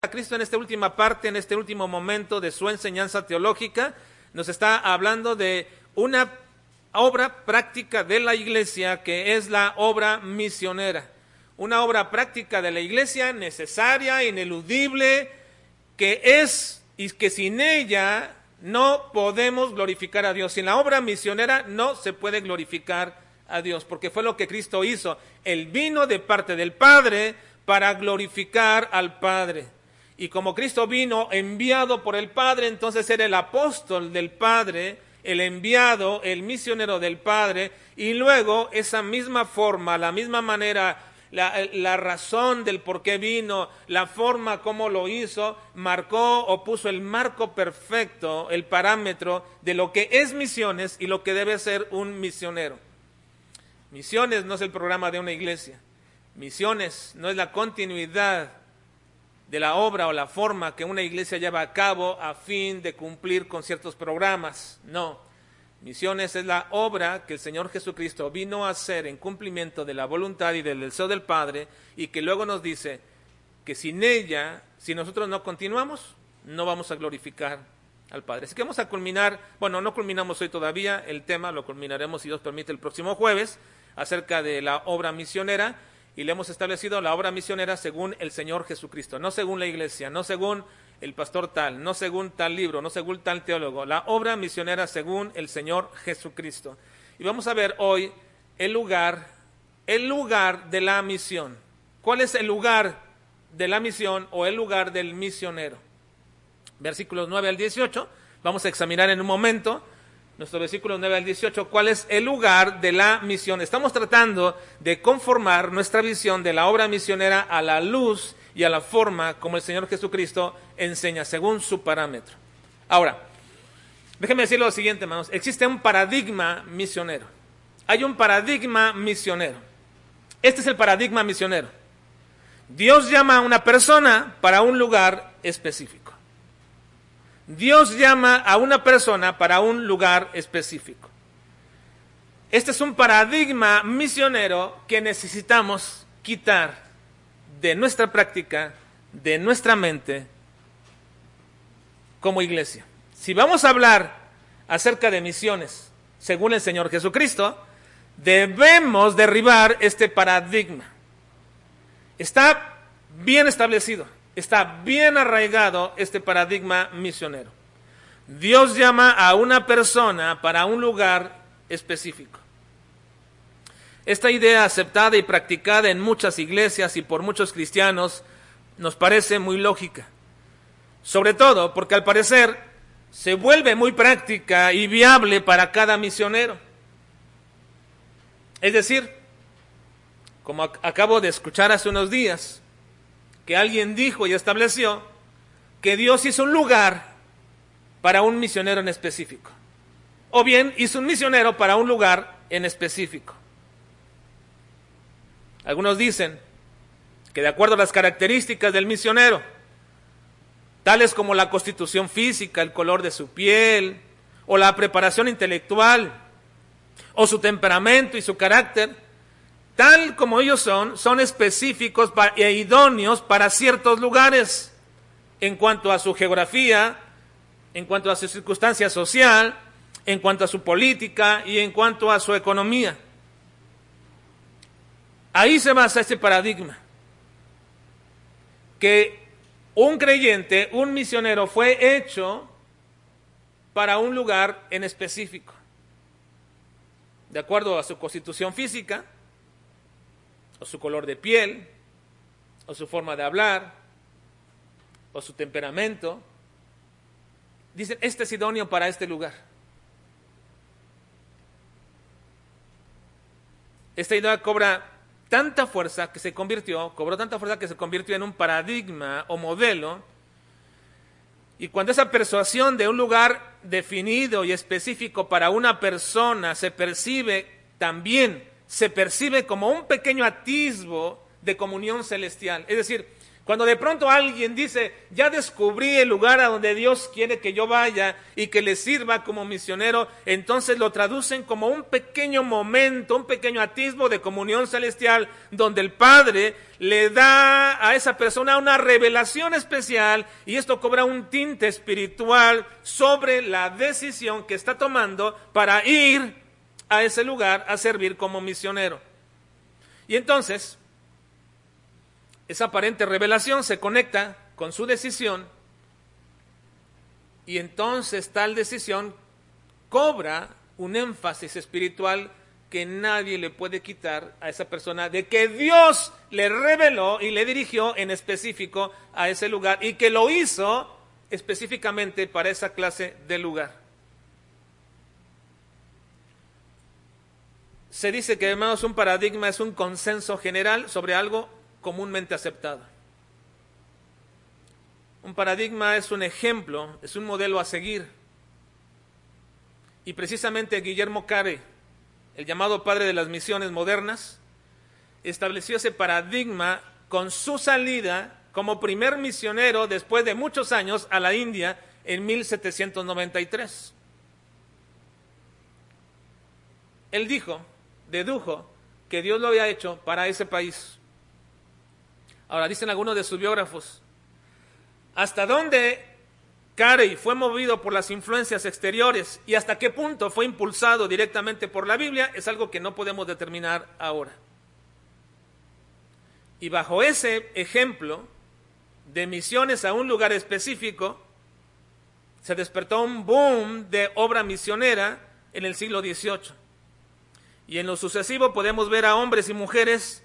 a Cristo en esta última parte, en este último momento de su enseñanza teológica, nos está hablando de una obra práctica de la iglesia que es la obra misionera. Una obra práctica de la iglesia necesaria, ineludible, que es y que sin ella no podemos glorificar a Dios. Sin la obra misionera no se puede glorificar a Dios, porque fue lo que Cristo hizo. Él vino de parte del Padre para glorificar al Padre. Y como Cristo vino enviado por el Padre, entonces era el apóstol del Padre, el enviado, el misionero del Padre, y luego esa misma forma, la misma manera, la, razón del por qué vino, la forma como lo hizo, marcó o puso el marco perfecto, el parámetro de lo que es misiones y lo que debe ser un misionero. Misiones no es el programa de una iglesia. Misiones no es la continuidad de la obra o la forma que una iglesia lleva a cabo a fin de cumplir con ciertos programas. No. Misiones es la obra que el Señor Jesucristo vino a hacer en cumplimiento de la voluntad y del deseo del Padre y que luego nos dice que sin ella, si nosotros no continuamos, no vamos a glorificar al Padre. Así que vamos a culminar, bueno, no culminamos hoy todavía el tema, lo culminaremos si Dios permite el próximo jueves, acerca de la obra misionera y le hemos establecido la obra misionera según el Señor Jesucristo, no según la iglesia, no según el pastor tal, no según tal libro, no según tal teólogo, la obra misionera según el Señor Jesucristo. Y vamos a ver hoy el lugar, el lugar de la misión. ¿Cuál es el lugar de la misión o el lugar del misionero? Versículos 9 al 18, vamos a examinar en un momento nuestro versículo 9 al 18, cuál es el lugar de la misión. Estamos tratando de conformar nuestra visión de la obra misionera a la luz y a la forma como el Señor Jesucristo enseña, según su parámetro. Ahora, déjenme decir lo siguiente, hermanos. Existe un paradigma misionero. Hay un paradigma misionero. Este es el paradigma misionero. Dios llama a una persona para un lugar específico. Dios llama a una persona para un lugar específico. Este es un paradigma misionero que necesitamos quitar de nuestra práctica, de nuestra mente, como iglesia. Si vamos a hablar acerca de misiones, según el Señor Jesucristo, debemos derribar este paradigma. Está bien establecido está bien arraigado este paradigma misionero. Dios llama a una persona para un lugar específico. Esta idea aceptada y practicada en muchas iglesias y por muchos cristianos nos parece muy lógica. Sobre todo porque al parecer se vuelve muy práctica y viable para cada misionero. Es decir, como acabo de escuchar hace unos días, que alguien dijo y estableció que Dios hizo un lugar para un misionero en específico. O bien hizo un misionero para un lugar en específico. Algunos dicen que de acuerdo a las características del misionero, tales como la constitución física, el color de su piel, o la preparación intelectual, o su temperamento y su carácter, tal como ellos son, son específicos e idóneos para ciertos lugares en cuanto a su geografía, en cuanto a su circunstancia social, en cuanto a su política y en cuanto a su economía. Ahí se basa este paradigma, que un creyente, un misionero fue hecho para un lugar en específico, de acuerdo a su constitución física, o su color de piel, o su forma de hablar, o su temperamento. Dicen, este es idóneo para este lugar. Esta idea cobra tanta fuerza que se convirtió, cobró tanta fuerza que se convirtió en un paradigma o modelo. Y cuando esa persuasión de un lugar definido y específico para una persona se percibe también se percibe como un pequeño atisbo de comunión celestial. Es decir, Cuando de pronto alguien dice, ya descubrí el lugar a donde Dios quiere que yo vaya y que le sirva como misionero, entonces lo traducen como un pequeño momento, un pequeño atisbo de comunión celestial, donde el Padre le da a esa persona una revelación especial y esto cobra un tinte espiritual sobre la decisión que está tomando para ir a ese lugar a servir como misionero. Y entonces, esa aparente revelación se conecta con su decisión y entonces tal decisión cobra un énfasis espiritual que nadie le puede quitar a esa persona de que Dios le reveló y le dirigió en específico a ese lugar y que lo hizo específicamente para esa clase de lugar. Se dice que, hermanos, un paradigma es un consenso general sobre algo comúnmente aceptada. Un paradigma es un ejemplo, es un modelo a seguir. Y precisamente Guillermo Carey, el llamado padre de las misiones modernas, estableció ese paradigma con su salida como primer misionero después de muchos años a la India en 1793. Él dijo, dedujo, que Dios lo había hecho para ese país. Ahora dicen algunos de sus biógrafos, ¿hasta dónde Carey fue movido por las influencias exteriores y hasta qué punto fue impulsado directamente por la Biblia? Es algo que no podemos determinar ahora. Y bajo ese ejemplo de misiones a un lugar específico, se despertó un boom de obra misionera en el siglo XVIII. Y en lo sucesivo podemos ver a hombres y mujeres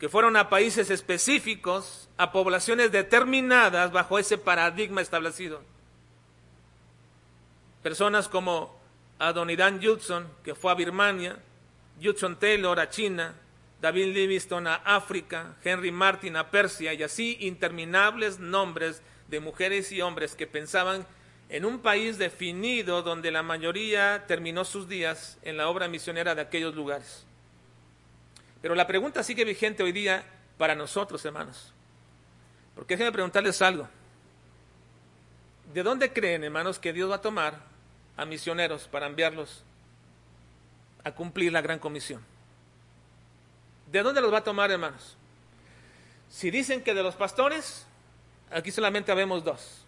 que fueron a países específicos, a poblaciones determinadas bajo ese paradigma establecido. Personas como Adoniran Judson, que fue a Birmania, Judson Taylor a China, David Livingstone a África, Henry Martin a Persia y así interminables nombres de mujeres y hombres que pensaban en un país definido donde la mayoría terminó sus días en la obra misionera de aquellos lugares. Pero la pregunta sigue vigente hoy día para nosotros, hermanos. Porque déjenme preguntarles algo. ¿De dónde creen, hermanos, que Dios va a tomar a misioneros para enviarlos a cumplir la gran comisión? ¿De dónde los va a tomar, hermanos? Si dicen que de los pastores, aquí solamente habemos dos.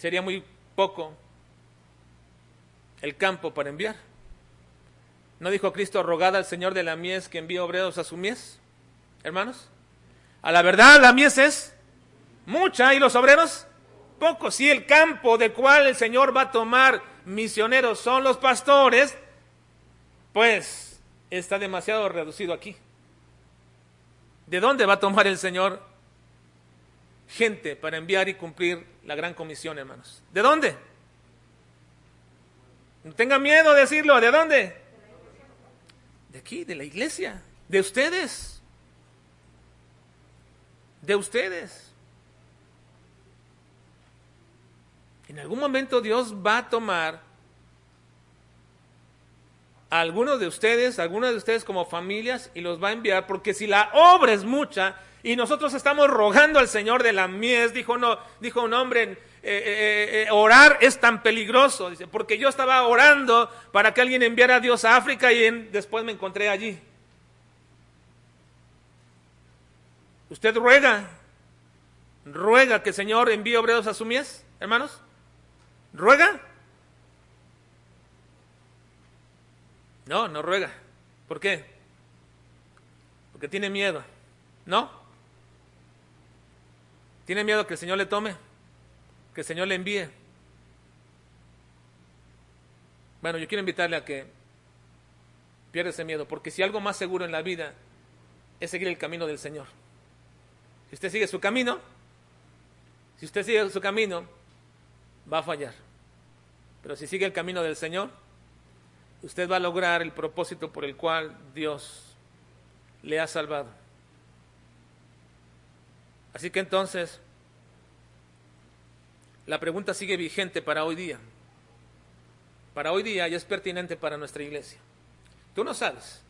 Sería muy poco el campo para enviar. ¿No dijo Cristo, rogada al Señor de la mies que envíe obreros a su mies? Hermanos, a la verdad la mies es mucha y los obreros pocos. Si el campo de cual el Señor va a tomar misioneros son los pastores, pues está demasiado reducido aquí. ¿De dónde va a tomar el Señor gente para enviar y cumplir la gran comisión, hermanos? ¿De dónde? No tenga miedo de decirlo, ¿de dónde? de aquí, de la iglesia, de ustedes, de ustedes. En algún momento Dios va a tomar a algunos de ustedes, a algunos de ustedes como familias y los va a enviar, porque si la obra es mucha y nosotros estamos rogando al Señor de la mies, dijo, no, dijo un hombre eh, eh, eh, orar es tan peligroso, dice, porque yo estaba orando para que alguien enviara a Dios a África y después me encontré allí. ¿Usted ruega? ¿Ruega que el Señor envíe obreros a su mies, hermanos? ¿Ruega? No, no ruega. ¿Por qué? Porque tiene miedo. ¿No? ¿Tiene miedo que el Señor le tome? que el Señor le envíe. Bueno, yo quiero invitarle a que pierda ese miedo, porque si algo más seguro en la vida es seguir el camino del Señor. Si usted sigue su camino, si usted sigue su camino, va a fallar. Pero si sigue el camino del Señor, usted va a lograr el propósito por el cual Dios le ha salvado. Así que entonces, la pregunta sigue vigente para hoy día. Para hoy día y es pertinente para nuestra iglesia. Tú no sabes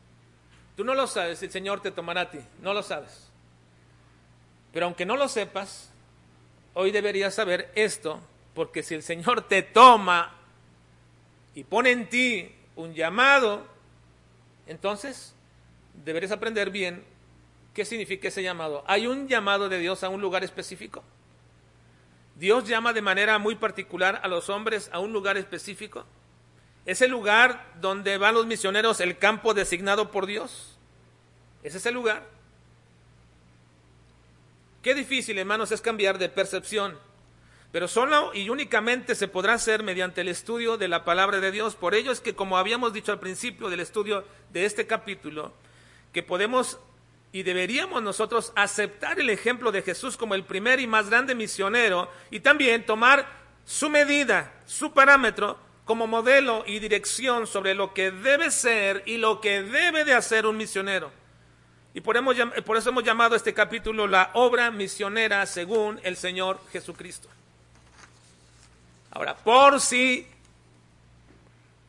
Tú no lo sabes, el Señor te tomará a ti, no lo sabes. Pero aunque no lo sepas, hoy deberías saber esto, porque si el Señor te toma y pone en ti un llamado, entonces deberías aprender bien qué significa ese llamado. ¿Hay un llamado de Dios a un lugar específico? Dios llama de manera muy particular a los hombres a un lugar específico. ¿Es el lugar donde van los misioneros el campo designado por Dios? ¿Es ese lugar? Qué difícil, hermanos, es cambiar de percepción. Pero solo y únicamente se podrá hacer mediante el estudio de la palabra de Dios. Por ello es que, como habíamos dicho al principio del estudio de este capítulo, que podemos y deberíamos nosotros aceptar el ejemplo de Jesús como el primer y más grande misionero y también tomar su medida, su parámetro como modelo y dirección sobre lo que debe ser y lo que debe de hacer un misionero. Y por, por eso hemos llamado este capítulo la obra misionera según el Señor Jesucristo. Ahora, por si,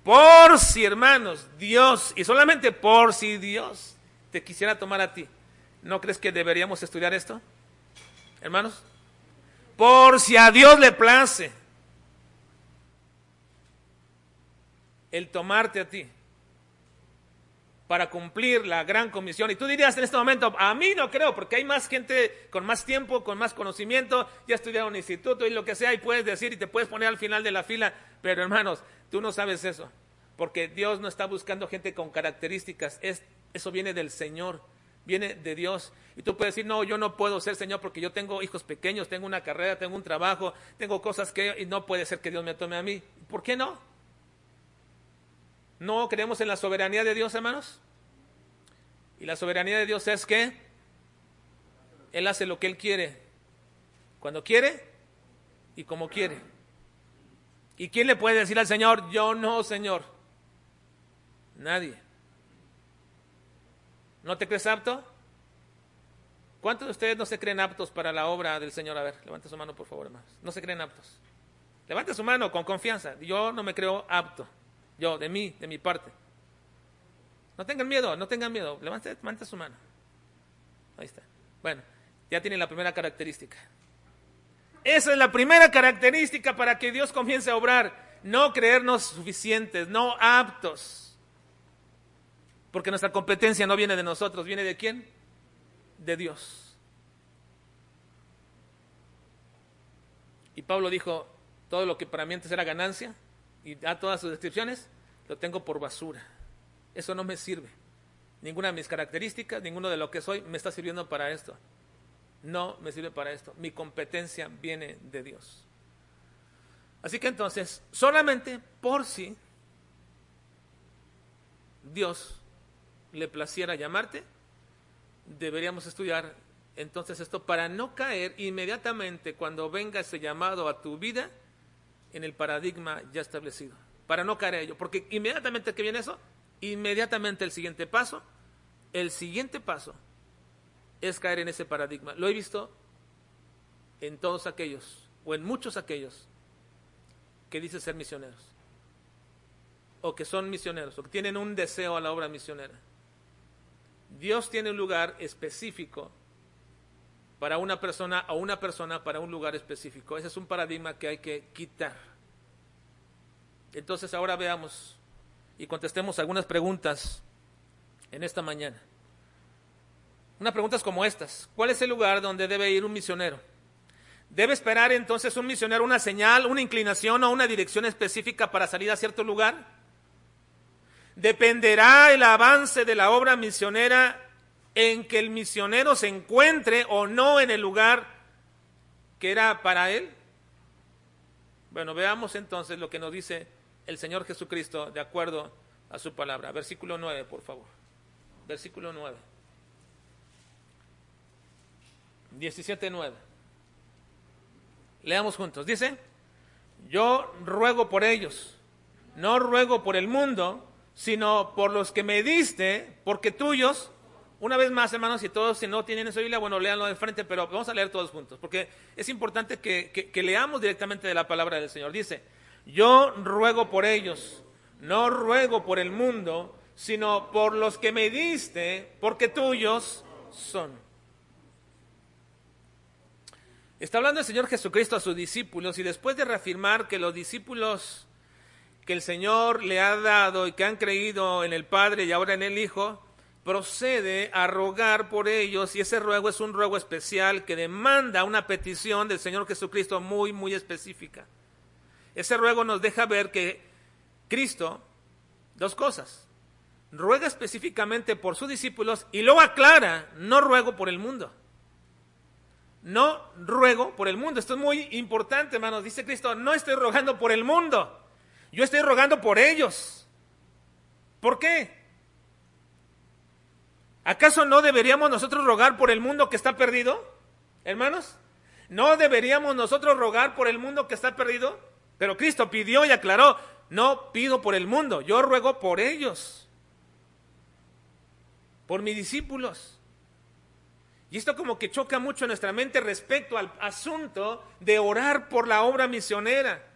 por si hermanos, Dios, y solamente por si Dios te quisiera tomar a ti, ¿no crees que deberíamos estudiar esto? Hermanos, por si a Dios le place el tomarte a ti para cumplir la gran comisión. Y tú dirías en este momento, a mí no creo, porque hay más gente con más tiempo, con más conocimiento, ya estudiaron en instituto y lo que sea, y puedes decir y te puedes poner al final de la fila, pero hermanos, tú no sabes eso, porque Dios no está buscando gente con características, es, eso viene del Señor, viene de Dios. Y tú puedes decir, no, yo no puedo ser Señor porque yo tengo hijos pequeños, tengo una carrera, tengo un trabajo, tengo cosas que, y no puede ser que Dios me tome a mí. ¿Por qué no? ¿No creemos en la soberanía de Dios, hermanos? Y la soberanía de Dios es que Él hace lo que Él quiere, cuando quiere y como quiere. ¿Y quién le puede decir al Señor, yo no, Señor? Nadie. ¿No te crees apto? ¿Cuántos de ustedes no se creen aptos para la obra del Señor? A ver, levante su mano, por favor, hermanos. No se creen aptos. Levante su mano con confianza. Yo no me creo apto. Yo, de mí, de mi parte. No tengan miedo, no tengan miedo. Levante, su mano. Ahí está. Bueno, ya tiene la primera característica. Esa es la primera característica para que Dios comience a obrar. No creernos suficientes, no aptos. Porque nuestra competencia no viene de nosotros, viene de quién? De Dios. Y Pablo dijo, todo lo que para mí antes era ganancia, y da todas sus descripciones, lo tengo por basura. Eso no me sirve. Ninguna de mis características, ninguno de lo que soy me está sirviendo para esto. No me sirve para esto. Mi competencia viene de Dios. Así que entonces, solamente por si Dios le placiera llamarte, deberíamos estudiar entonces esto para no caer inmediatamente cuando venga ese llamado a tu vida en el paradigma ya establecido, para no caer en ello, porque inmediatamente que viene eso, inmediatamente el siguiente paso, el siguiente paso es caer en ese paradigma. Lo he visto en todos aquellos, o en muchos aquellos, que dicen ser misioneros, o que son misioneros, o que tienen un deseo a la obra misionera. Dios tiene un lugar específico para una persona o una persona para un lugar específico. Ese es un paradigma que hay que quitar. Entonces ahora veamos y contestemos algunas preguntas en esta mañana. Unas preguntas como estas. ¿Cuál es el lugar donde debe ir un misionero? ¿Debe esperar entonces un misionero una señal, una inclinación o una dirección específica para salir a cierto lugar? ¿Dependerá el avance de la obra misionera en que el misionero se encuentre o no en el lugar que era para él? Bueno, veamos entonces lo que nos dice el Señor Jesucristo de acuerdo a su palabra. Versículo 9, por favor. Versículo 9. 17.9. Leamos juntos. Dice, yo ruego por ellos, no ruego por el mundo, sino por los que me diste, porque tuyos una vez más, hermanos, si todos si no tienen esa Biblia, bueno, léanlo de frente, pero vamos a leer todos juntos, porque es importante que, que leamos directamente de la palabra del Señor. Dice, yo ruego por ellos, no ruego por el mundo, sino por los que me diste, porque tuyos son. Está hablando el Señor Jesucristo a sus discípulos y después de reafirmar que los discípulos que el Señor le ha dado y que han creído en el Padre y ahora en el Hijo, procede a rogar por ellos y ese ruego es un ruego especial que demanda una petición del Señor Jesucristo muy, muy específica. Ese ruego nos deja ver que Cristo, dos cosas, ruega específicamente por sus discípulos y luego aclara, no ruego por el mundo. No ruego por el mundo. Esto es muy importante, hermanos. Dice Cristo, no estoy rogando por el mundo. Yo estoy rogando por ellos. ¿Por qué? ¿Acaso no deberíamos nosotros rogar por el mundo que está perdido? Hermanos, ¿no deberíamos nosotros rogar por el mundo que está perdido? Pero Cristo pidió y aclaró, no pido por el mundo, yo ruego por ellos, por mis discípulos. Y esto como que choca mucho nuestra mente respecto al asunto de orar por la obra misionera.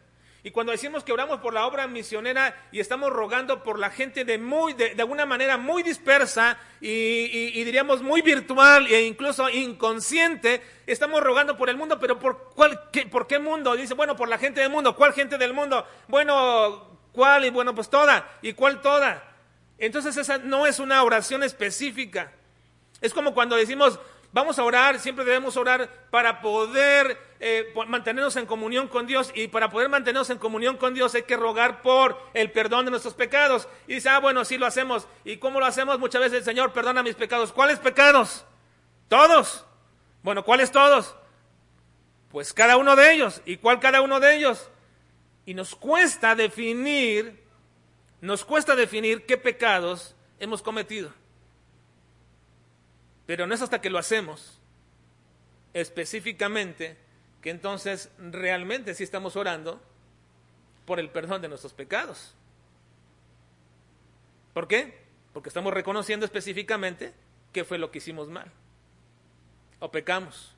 Y cuando decimos que oramos por la obra misionera y estamos rogando por la gente de, muy, de, alguna manera muy dispersa y, diríamos muy virtual e incluso inconsciente, estamos rogando por el mundo, pero ¿por, cuál, ¿por qué mundo? Dice, bueno, por la gente del mundo. ¿Cuál gente del mundo? Bueno, ¿cuál? Y bueno, pues toda. ¿Y cuál toda? Entonces esa no es una oración específica. Es como cuando decimos, Vamos a orar, siempre debemos orar para poder eh, mantenernos en comunión con Dios y para poder mantenernos en comunión con Dios hay que rogar por el perdón de nuestros pecados. Y dice, ah, bueno, sí lo hacemos. ¿Y cómo lo hacemos? Muchas veces el Señor perdona mis pecados. ¿Cuáles pecados? Todos. Bueno, ¿cuáles todos? Pues cada uno de ellos. ¿Y cuál cada uno de ellos? Y nos cuesta definir, nos cuesta definir qué pecados hemos cometido. Pero no es hasta que lo hacemos específicamente que entonces realmente sí estamos orando por el perdón de nuestros pecados. ¿Por qué? Porque estamos reconociendo específicamente qué fue lo que hicimos mal o pecamos.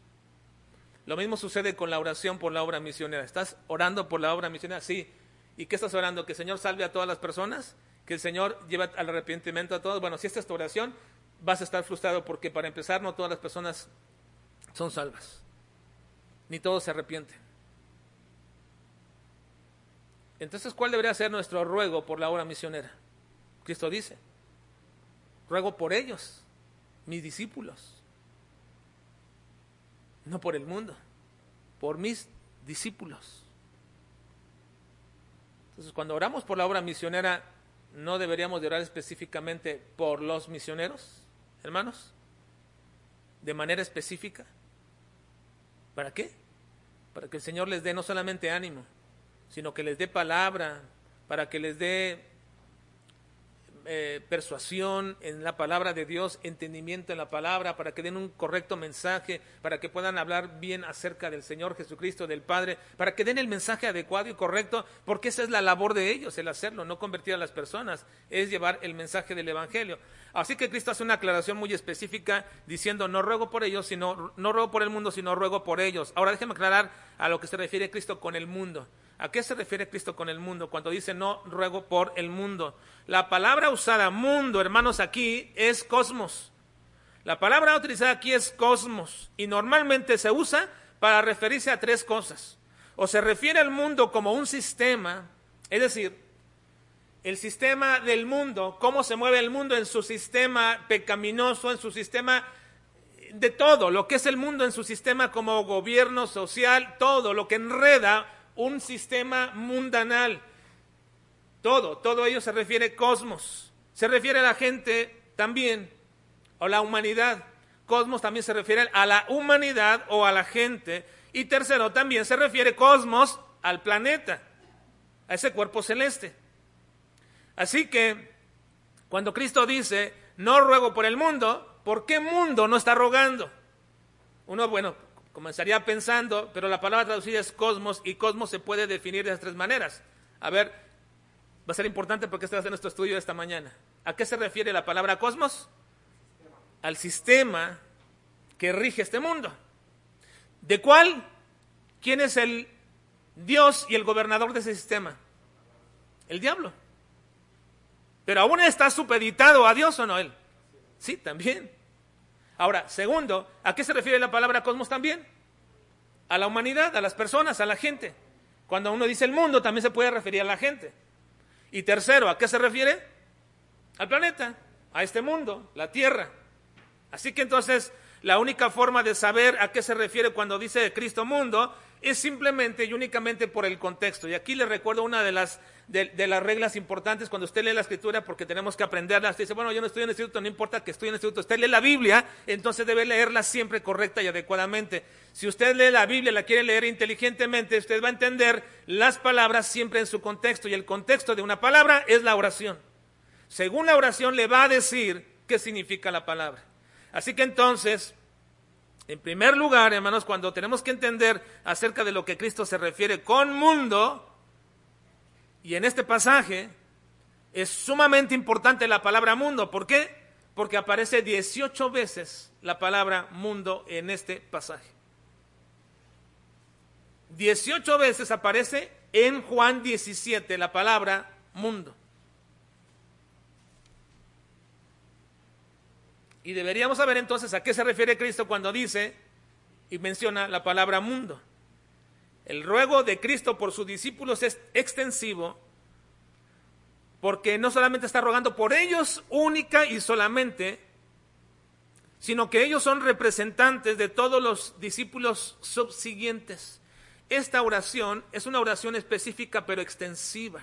Lo mismo sucede con la oración por la obra misionera. ¿Estás orando por la obra misionera? Sí. ¿Y qué estás orando? ¿Que el Señor salve a todas las personas? ¿Que el Señor lleve al arrepentimiento a todos? Bueno, si esta es tu oración, vas a estar frustrado porque para empezar no todas las personas son salvas, ni todos se arrepienten. Entonces, ¿cuál debería ser nuestro ruego por la obra misionera? Cristo dice, ruego por ellos, mis discípulos, no por el mundo, por mis discípulos. Entonces, cuando oramos por la obra misionera, ¿no deberíamos de orar específicamente por los misioneros? Hermanos? De manera específica. ¿Para qué? Para que el Señor les dé no solamente ánimo, sino que les dé palabra, para que les dé eh, persuasión en la palabra de Dios, entendimiento en la palabra, para que den un correcto mensaje, para que puedan hablar bien acerca del Señor Jesucristo, del Padre, para que den el mensaje adecuado y correcto, porque esa es la labor de ellos, el hacerlo, no convertir a las personas, es llevar el mensaje del Evangelio. Así que Cristo hace una aclaración muy específica diciendo, no ruego por ellos, sino, no ruego por el mundo, sino ruego por ellos. Ahora déjeme aclarar a lo que se refiere Cristo con el mundo. ¿A qué se refiere Cristo con el mundo cuando dice no ruego por el mundo? La palabra usada mundo, hermanos, aquí es cosmos. La palabra utilizada aquí es cosmos y normalmente se usa para referirse a tres cosas. O se refiere al mundo como un sistema, es decir, el sistema del mundo, cómo se mueve el mundo en su sistema pecaminoso, en su sistema de todo, lo que es el mundo en su sistema como gobierno social, todo lo que enreda un sistema mundanal. Todo, todo ello se refiere cosmos. Se refiere a la gente también, o la humanidad. Cosmos también se refiere a la humanidad o a la gente. Y tercero, también se refiere cosmos al planeta, a ese cuerpo celeste. Así que, cuando Cristo dice, no ruego por el mundo, ¿por qué mundo no está rogando? Uno, bueno, comenzaría pensando, pero la palabra traducida es cosmos y cosmos se puede definir de esas tres maneras. A ver, va a ser importante porque este va a nuestro estudio esta mañana. ¿A qué se refiere la palabra cosmos? Al sistema que rige este mundo. ¿De cuál? ¿Quién es el Dios y el gobernador de ese sistema? El diablo. Pero aún está supeditado a Dios o no él. Sí, también. Ahora, segundo, ¿a qué se refiere la palabra cosmos también? A la humanidad, a las personas, a la gente. Cuando uno dice el mundo, también se puede referir a la gente. Y tercero, ¿a qué se refiere? Al planeta, a este mundo, la Tierra. Así que entonces, la única forma de saber a qué se refiere cuando dice Cristo mundo es simplemente y únicamente por el contexto. Y aquí le recuerdo una de las, de, las reglas importantes cuando usted lee la escritura, porque tenemos que aprenderla. Usted dice, bueno, yo no estoy en el instituto, no importa que estoy en el instituto. Usted lee la Biblia, entonces debe leerla siempre correcta y adecuadamente. Si usted lee la Biblia, la quiere leer inteligentemente, usted va a entender las palabras siempre en su contexto. Y el contexto de una palabra es la oración. Según la oración le va a decir qué significa la palabra. Así que entonces, en primer lugar, hermanos, cuando tenemos que entender acerca de lo que Cristo se refiere con mundo, y en este pasaje es sumamente importante la palabra mundo. ¿Por qué? Porque aparece 18 veces la palabra mundo en este pasaje. 18 veces aparece en Juan 17 la palabra mundo. Y deberíamos saber entonces a qué se refiere Cristo cuando dice y menciona la palabra mundo. El ruego de Cristo por sus discípulos es extensivo porque no solamente está rogando por ellos única y solamente, sino que ellos son representantes de todos los discípulos subsiguientes. Esta oración es una oración específica pero extensiva.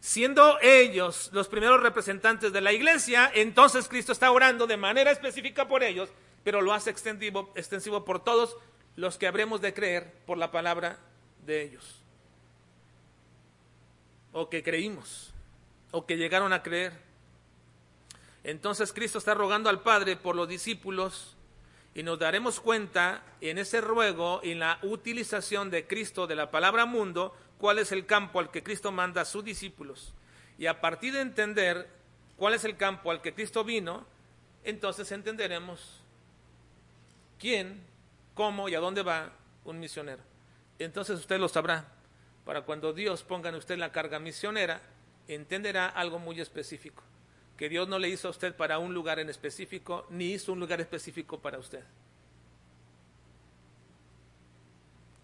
Siendo ellos los primeros representantes de la iglesia, entonces Cristo está orando de manera específica por ellos, pero lo hace extensivo, extensivo por todos los que habremos de creer por la palabra de ellos. O que creímos, o que llegaron a creer. Entonces Cristo está rogando al Padre por los discípulos y nos daremos cuenta en ese ruego y en la utilización de Cristo de la palabra mundo cuál es el campo al que Cristo manda a sus discípulos. Y a partir de entender cuál es el campo al que Cristo vino, entonces entenderemos quién, cómo y a dónde va un misionero. Entonces usted lo sabrá. Para cuando Dios ponga en usted la carga misionera, entenderá algo muy específico. Que Dios no le hizo a usted para un lugar en específico, ni hizo un lugar específico para usted.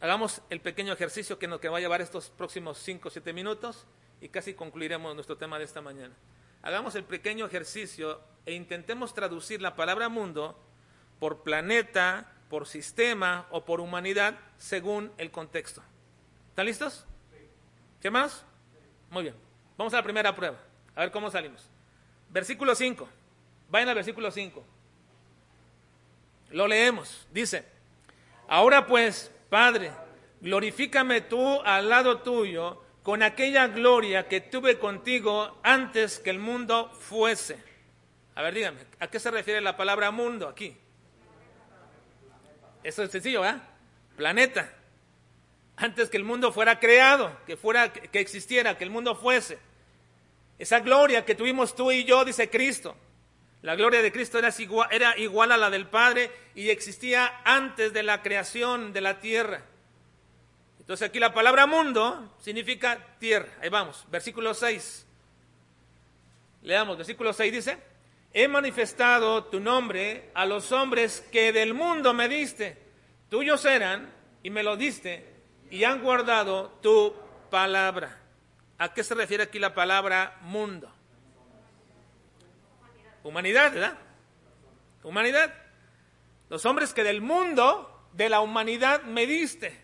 Hagamos el pequeño ejercicio que nos va a llevar estos próximos 5 o 7 minutos y casi concluiremos nuestro tema de esta mañana. Hagamos el pequeño ejercicio e intentemos traducir la palabra mundo por planeta, por sistema o por humanidad según el contexto. ¿Están listos? ¿Qué más? Muy bien. Vamos a la primera prueba. A ver cómo salimos. Versículo 5. Vayan al versículo 5. Lo leemos. Dice, ahora pues, Padre, glorifícame tú al lado tuyo con aquella gloria que tuve contigo antes que el mundo fuese. A ver, dígame, ¿a qué se refiere la palabra mundo aquí? Eso es sencillo, ¿eh? Planeta. Antes que el mundo fuera creado, que fuera que existiera, que el mundo fuese. Esa gloria que tuvimos tú y yo, dice Cristo. La gloria de Cristo era igual, era igual a la del Padre y existía antes de la creación de la tierra. Entonces aquí la palabra mundo significa tierra. Ahí vamos, versículo 6. Leamos, versículo 6 dice, he manifestado tu nombre a los hombres que del mundo me diste. Tuyos eran y me lo diste y han guardado tu palabra. ¿A qué se refiere aquí la palabra mundo? Humanidad, ¿verdad? Humanidad. Los hombres que del mundo, de la humanidad me diste.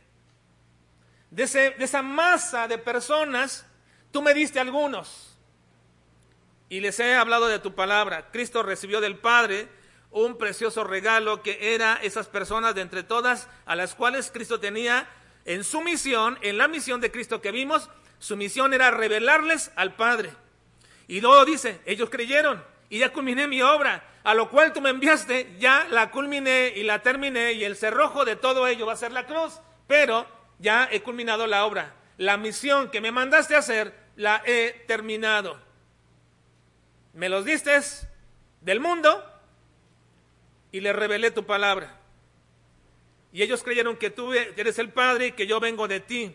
De, de esa masa de personas, tú me diste algunos. Y les he hablado de tu palabra. Cristo recibió del Padre un precioso regalo que era esas personas de entre todas a las cuales Cristo tenía en su misión, en la misión de Cristo que vimos, su misión era revelarles al Padre. Y luego dice, ellos creyeron y ya culminé mi obra, a lo cual tú me enviaste, ya la culminé y la terminé y el cerrojo de todo ello va a ser la cruz, pero ya he culminado la obra. La misión que me mandaste a hacer, la he terminado. Me los diste del mundo y le revelé tu palabra. Y ellos creyeron que tú eres el Padre y que yo vengo de ti.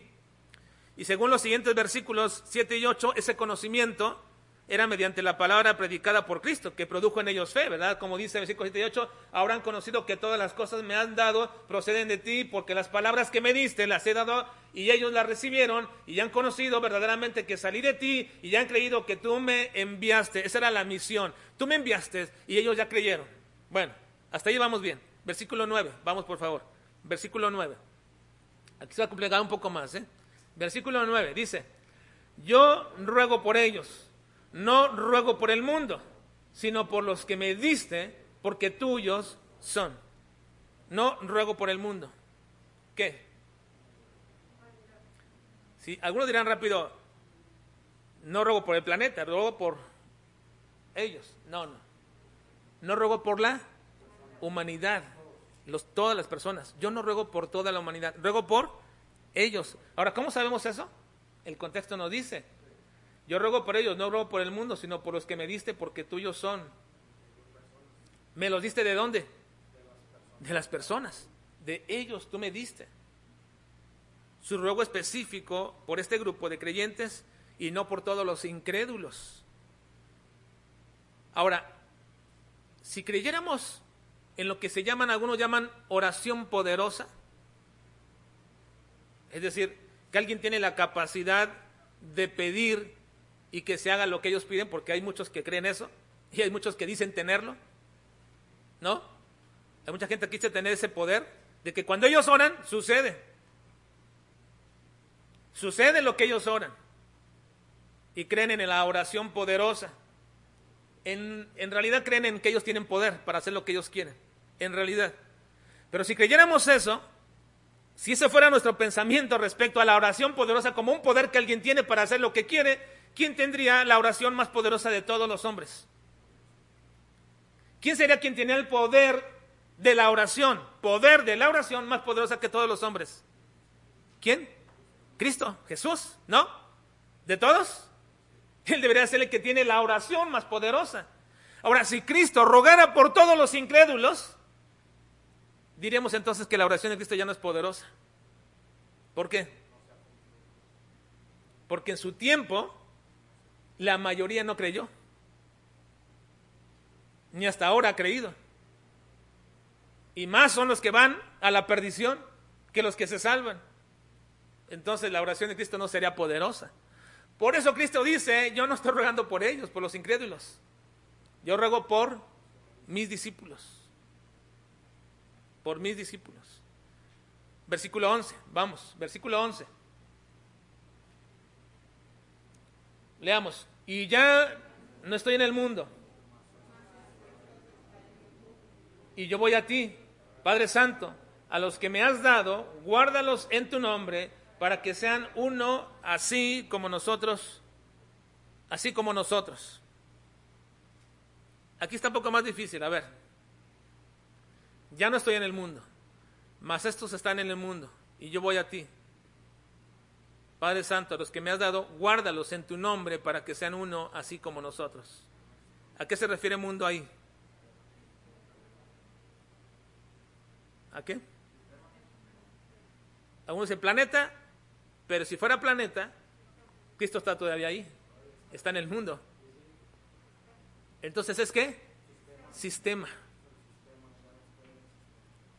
Y según los siguientes versículos 7 y 8, ese conocimiento era mediante la palabra predicada por Cristo, que produjo en ellos fe, ¿verdad? Como dice el versículo 78, ahora han conocido que todas las cosas me han dado proceden de ti, porque las palabras que me diste las he dado y ellos las recibieron y han conocido verdaderamente que salí de ti y han creído que tú me enviaste. Esa era la misión. Tú me enviaste y ellos ya creyeron. Bueno, hasta ahí vamos bien. Versículo 9, vamos por favor. Versículo 9. Aquí se va a complicar un poco más, ¿eh? Versículo 9 dice, yo ruego por ellos no ruego por el mundo, sino por los que me diste, porque tuyos son. No ruego por el mundo. ¿Qué? Si algunos dirán rápido, no ruego por el planeta, ruego por ellos. No, no. No ruego por la humanidad, los, todas las personas. Yo no ruego por toda la humanidad, ruego por ellos. Ahora, ¿cómo sabemos eso? El contexto nos dice, yo ruego por ellos, no ruego por el mundo, sino por los que me diste, porque tuyos son. ¿Me los diste de dónde? De las personas. De ellos tú me diste. Su ruego específico por este grupo de creyentes y no por todos los incrédulos. Ahora, si creyéramos en lo que se llaman, algunos llaman oración poderosa, es decir, que alguien tiene la capacidad de pedir y que se haga lo que ellos piden, porque hay muchos que creen eso y hay muchos que dicen tenerlo. ¿No? Hay mucha gente que dice tener ese poder de que cuando ellos oran, sucede. Sucede lo que ellos oran. Y creen en la oración poderosa. En, en realidad creen en que ellos tienen poder para hacer lo que ellos quieren. En realidad. Pero si creyéramos eso, si ese fuera nuestro pensamiento respecto a la oración poderosa como un poder que alguien tiene para hacer lo que quiere, ¿quién tendría la oración más poderosa de todos los hombres? ¿Quién sería quien tenía el poder de la oración? Poder de la oración más poderosa que todos los hombres. ¿Quién? Cristo, Jesús, ¿no? ¿De todos? Él debería ser el que tiene la oración más poderosa. Ahora, si Cristo rogara por todos los incrédulos, diríamos entonces que la oración de Cristo ya no es poderosa. ¿Por qué? Porque en su tiempo la mayoría no creyó. Ni hasta ahora ha creído. Y más son los que van a la perdición que los que se salvan. Entonces la oración de Cristo no sería poderosa. Por eso Cristo dice, yo no estoy rogando por ellos, por los incrédulos. Yo ruego por mis discípulos. Por mis discípulos. Versículo 11, vamos, versículo 11. Leamos. Y ya no estoy en el mundo. Y yo voy a ti, Padre Santo, a los que me has dado, guárdalos en tu nombre, para que sean uno así como nosotros, así como nosotros. Aquí está un poco más difícil, a ver. Ya no estoy en el mundo, mas estos están en el mundo, y yo voy a ti. Padre Santo, los que me has dado, guárdalos en tu nombre para que sean uno así como nosotros. ¿A qué se refiere mundo ahí? ¿A qué? Algunos dicen planeta, pero si fuera planeta, Cristo está todavía ahí, está en el mundo. Entonces es qué? Sistema.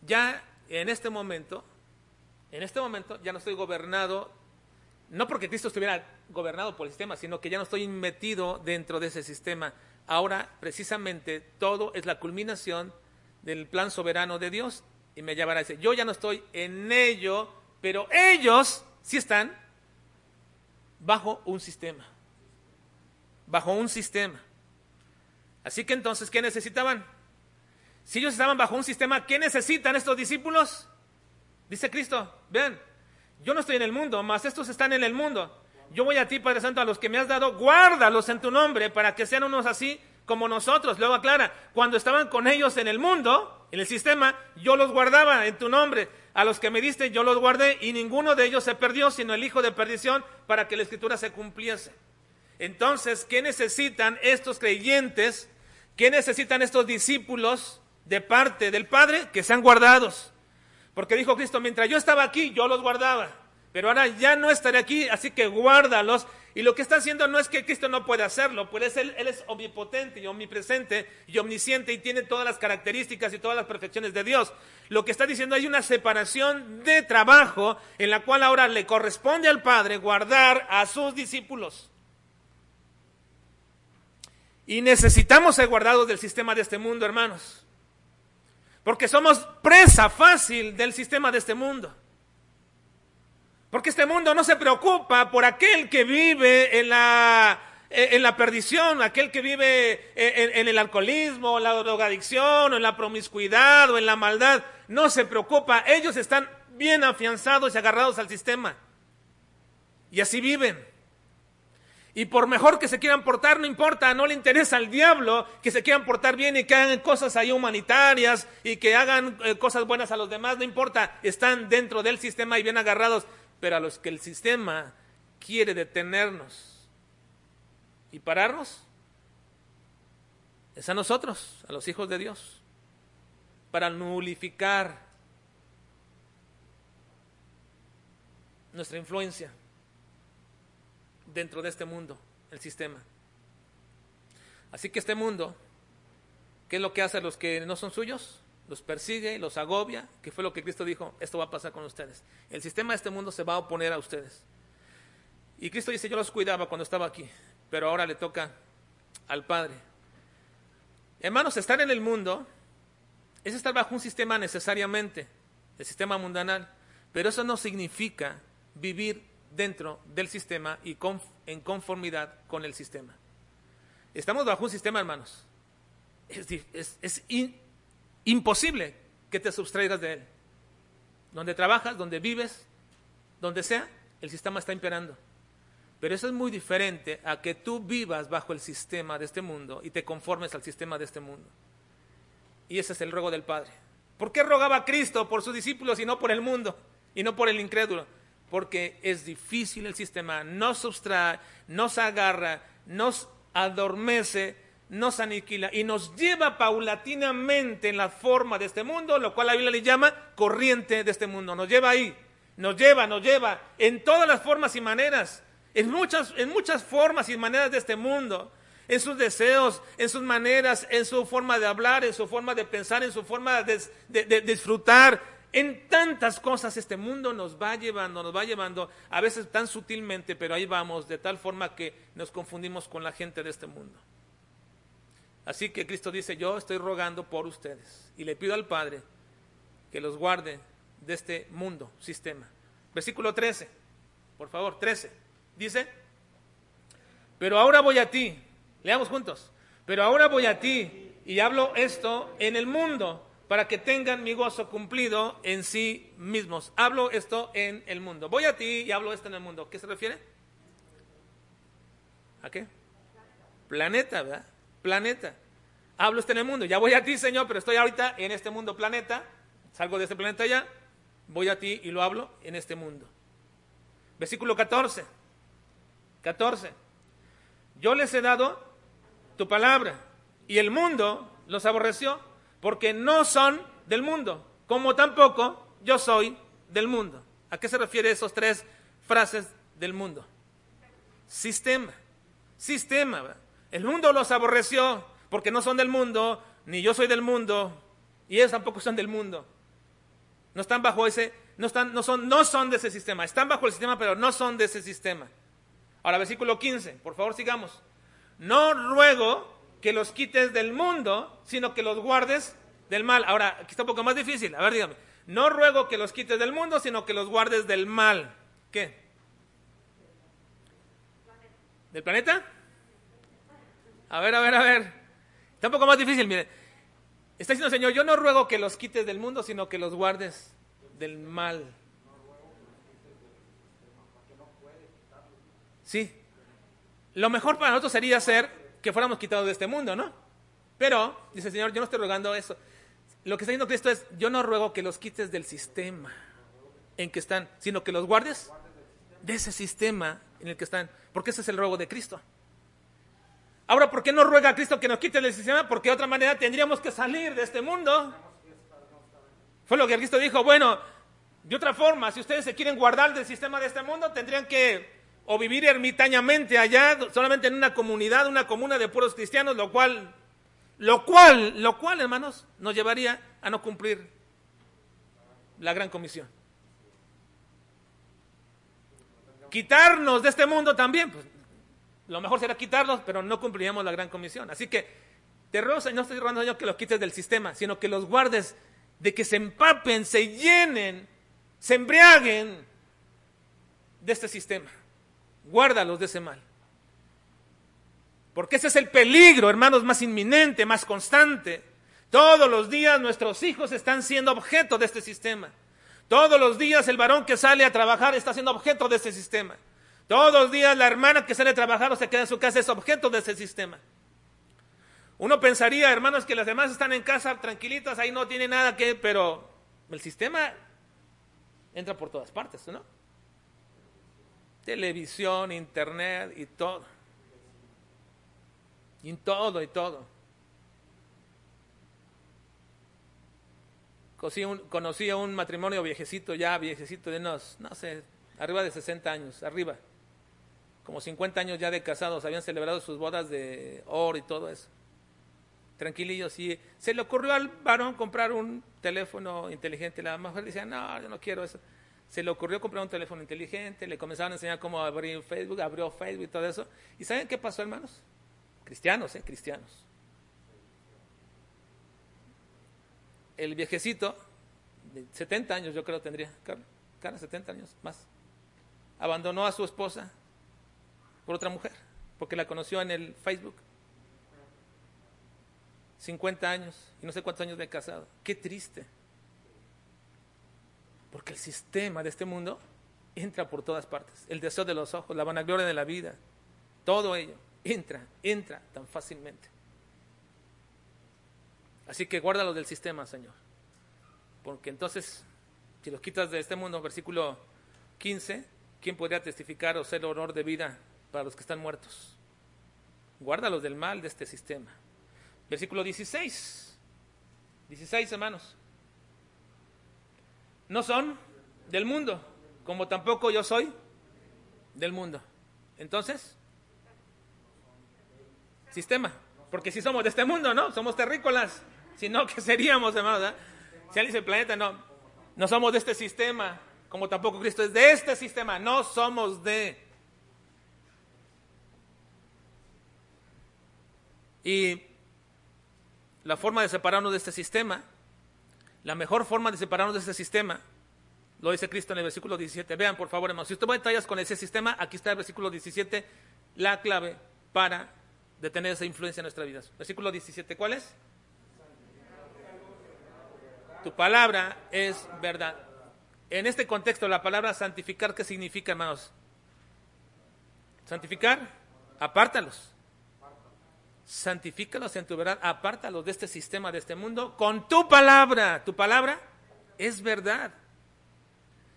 Ya en este momento, en este momento ya no estoy gobernado no porque Cristo estuviera gobernado por el sistema, sino que ya no estoy metido dentro de ese sistema. Ahora, precisamente, todo es la culminación del plan soberano de Dios. Y me llevará a decir, yo ya no estoy en ello, pero ellos sí están bajo un sistema. Bajo un sistema. Así que entonces, ¿qué necesitaban? Si ellos estaban bajo un sistema, ¿qué necesitan estos discípulos? Dice Cristo, vean, yo no estoy en el mundo, mas estos están en el mundo. Yo voy a ti, Padre Santo, a los que me has dado, guárdalos en tu nombre para que sean unos así como nosotros. Luego aclara, cuando estaban con ellos en el mundo, en el sistema, yo los guardaba en tu nombre. A los que me diste, yo los guardé y ninguno de ellos se perdió, sino el hijo de perdición, para que la escritura se cumpliese. Entonces, ¿qué necesitan estos creyentes? ¿Qué necesitan estos discípulos de parte del Padre? Que sean guardados. Porque dijo Cristo, mientras yo estaba aquí, yo los guardaba. Pero ahora ya no estaré aquí, así que guárdalos. Y lo que está haciendo no es que Cristo no puede hacerlo, pues él, él es omnipotente y omnipresente y omnisciente y tiene todas las características y todas las perfecciones de Dios. Lo que está diciendo hay una separación de trabajo en la cual ahora le corresponde al Padre guardar a sus discípulos. Y necesitamos ser guardados del sistema de este mundo, hermanos. Porque somos presa fácil del sistema de este mundo. Porque este mundo no se preocupa por aquel que vive en la, en la perdición, aquel que vive en, el alcoholismo, la drogadicción, o en la promiscuidad, o en la maldad. No se preocupa. Ellos están bien afianzados y agarrados al sistema. Y así viven. Y por mejor que se quieran portar, no importa, no le interesa al diablo que se quieran portar bien y que hagan cosas ahí humanitarias y que hagan eh, cosas buenas a los demás, no importa, están dentro del sistema y bien agarrados. Pero a los que el sistema quiere detenernos y pararnos, es a nosotros, a los hijos de Dios, para nulificar nuestra influencia dentro de este mundo, el sistema. Así que este mundo, ¿qué es lo que hace a los que no son suyos? Los persigue, los agobia, que fue lo que Cristo dijo, esto va a pasar con ustedes. El sistema de este mundo se va a oponer a ustedes. Y Cristo dice, yo los cuidaba cuando estaba aquí, pero ahora le toca al Padre. Hermanos, estar en el mundo es estar bajo un sistema necesariamente, el sistema mundanal, pero eso no significa vivir dentro del sistema y en conformidad con el sistema. Estamos bajo un sistema, hermanos. Es, imposible que te sustraigas de él. Donde trabajas, donde vives, donde sea, el sistema está imperando. Pero eso es muy diferente a que tú vivas bajo el sistema de este mundo y te conformes al sistema de este mundo. Y ese es el ruego del Padre. ¿Por qué rogaba Cristo por sus discípulos y no por el mundo y no por el incrédulo? Porque es difícil el sistema, nos sustrae, nos agarra, nos adormece, nos aniquila y nos lleva paulatinamente en la forma de este mundo, lo cual la Biblia le llama corriente de este mundo. Nos lleva ahí, nos lleva, nos lleva en todas las formas y maneras, en muchas, en muchas formas y maneras de este mundo, en sus deseos, en sus maneras, en su forma de hablar, en su forma de pensar, en su forma de disfrutar, en tantas cosas este mundo nos va llevando, nos va llevando, a veces tan sutilmente, pero ahí vamos, de tal forma que nos confundimos con la gente de este mundo. Así que Cristo dice, yo estoy rogando por ustedes y le pido al Padre que los guarde de este mundo, sistema. Versículo 13, por favor, 13. Dice, pero ahora voy a ti, leamos juntos, pero ahora voy a ti y hablo esto en el mundo para que tengan mi gozo cumplido en sí mismos. Hablo esto en el mundo. Voy a ti y hablo esto en el mundo. ¿Qué se refiere? ¿A qué? Planeta, ¿verdad? Planeta. Hablo esto en el mundo. Ya voy a ti, Señor, pero estoy ahorita en este mundo planeta. Salgo de este planeta ya. Voy a ti y lo hablo en este mundo. Versículo 14. 14. Yo les he dado tu palabra y el mundo los aborreció porque no son del mundo, como tampoco yo soy del mundo. ¿A qué se refiere esos tres frases del mundo? Sistema, sistema. El mundo los aborreció porque no son del mundo, ni yo soy del mundo, y ellos tampoco son del mundo. No están bajo ese, no, están, no, son, no son de ese sistema, están bajo el sistema, pero no son de ese sistema. Ahora, versículo 15, por favor sigamos. No ruego que los quites del mundo, sino que los guardes del mal. Ahora, aquí está un poco más difícil. A ver, dígame. No ruego que los quites del mundo, sino que los guardes del mal. ¿Qué? ¿Del planeta? A ver, a ver, a ver. Está un poco más difícil, mire. Está diciendo, Señor, yo no ruego que los quites del mundo, sino que los guardes del mal. Sí. Lo mejor para nosotros sería ser que fuéramos quitados de este mundo, ¿no? Pero, dice el Señor, yo no estoy rogando eso. Lo que está diciendo Cristo es, yo no ruego que los quites del sistema en que están, sino que los guardes de ese sistema en el que están, porque ese es el ruego de Cristo. Ahora, ¿por qué no ruega a Cristo que nos quite del sistema? Porque de otra manera tendríamos que salir de este mundo. Fue lo que Cristo dijo, bueno, de otra forma, si ustedes se quieren guardar del sistema de este mundo, tendrían que o vivir ermitañamente allá, solamente en una comunidad, una comuna de puros cristianos, lo cual, lo cual, lo cual, hermanos, nos llevaría a no cumplir la gran comisión. Quitarnos de este mundo también, pues lo mejor será quitarlos, pero no cumpliríamos la gran comisión. Así que te ruego, no estoy rogando yo que los quites del sistema, sino que los guardes de que se empapen, se llenen, se embriaguen de este sistema. Guárdalos de ese mal. Porque ese es el peligro, hermanos, más inminente, más constante. Todos los días nuestros hijos están siendo objeto de este sistema. Todos los días el varón que sale a trabajar está siendo objeto de este sistema. Todos los días la hermana que sale a trabajar o se queda en su casa es objeto de ese sistema. Uno pensaría, hermanos, que las demás están en casa tranquilitas, ahí no tiene nada que, pero el sistema entra por todas partes, ¿no? Televisión, internet y todo. Y todo, y todo. Conocí, a un matrimonio viejecito, ya viejecito de unos, no sé, arriba de 60 años, arriba. Como 50 años ya de casados, habían celebrado sus bodas de oro y todo eso tranquilillos. Y se le ocurrió al varón comprar un teléfono inteligente. La mujer decía, no, yo no quiero eso. Se le ocurrió comprar un teléfono inteligente, le comenzaron a enseñar cómo abrir Facebook, abrió Facebook y todo eso. ¿Y saben qué pasó, hermanos? Cristianos, ¿eh? Cristianos. El viejecito, de 70 años yo creo tendría, Carlos, 70 años más, abandonó a su esposa por otra mujer, porque la conoció en el Facebook 50 años y no sé cuántos años he casado. Qué triste. Porque el sistema de este mundo entra por todas partes. El deseo de los ojos, la vanagloria de la vida, todo ello entra, entra tan fácilmente. Así que guárdalo del sistema, Señor. Porque entonces, si los quitas de este mundo, versículo 15, ¿quién podría testificar o ser honor de vida para los que están muertos? Guárdalos del mal de este sistema. Versículo 16. 16 hermanos. No son del mundo, como tampoco yo soy del mundo. Entonces, sistema. Porque si somos de este mundo, ¿no? Somos terrícolas. Si no, ¿qué seríamos, hermanos? Si alguien dice planeta, no. No somos de este sistema, como tampoco Cristo es de este sistema. No somos de. Y la forma de separarnos de este sistema, la mejor forma de separarnos de este sistema, lo dice Cristo en el versículo 17. Vean, por favor, hermanos, si usted batallas con ese sistema, aquí está el versículo 17, la clave para detener esa influencia en nuestras vidas. Versículo 17, ¿cuál es? Tu palabra es verdad. En este contexto, la palabra santificar, ¿qué significa, hermanos? Santificar, apártalos santifícalos en tu verdad, apártalos de este sistema, de este mundo, con tu palabra. Tu palabra es verdad.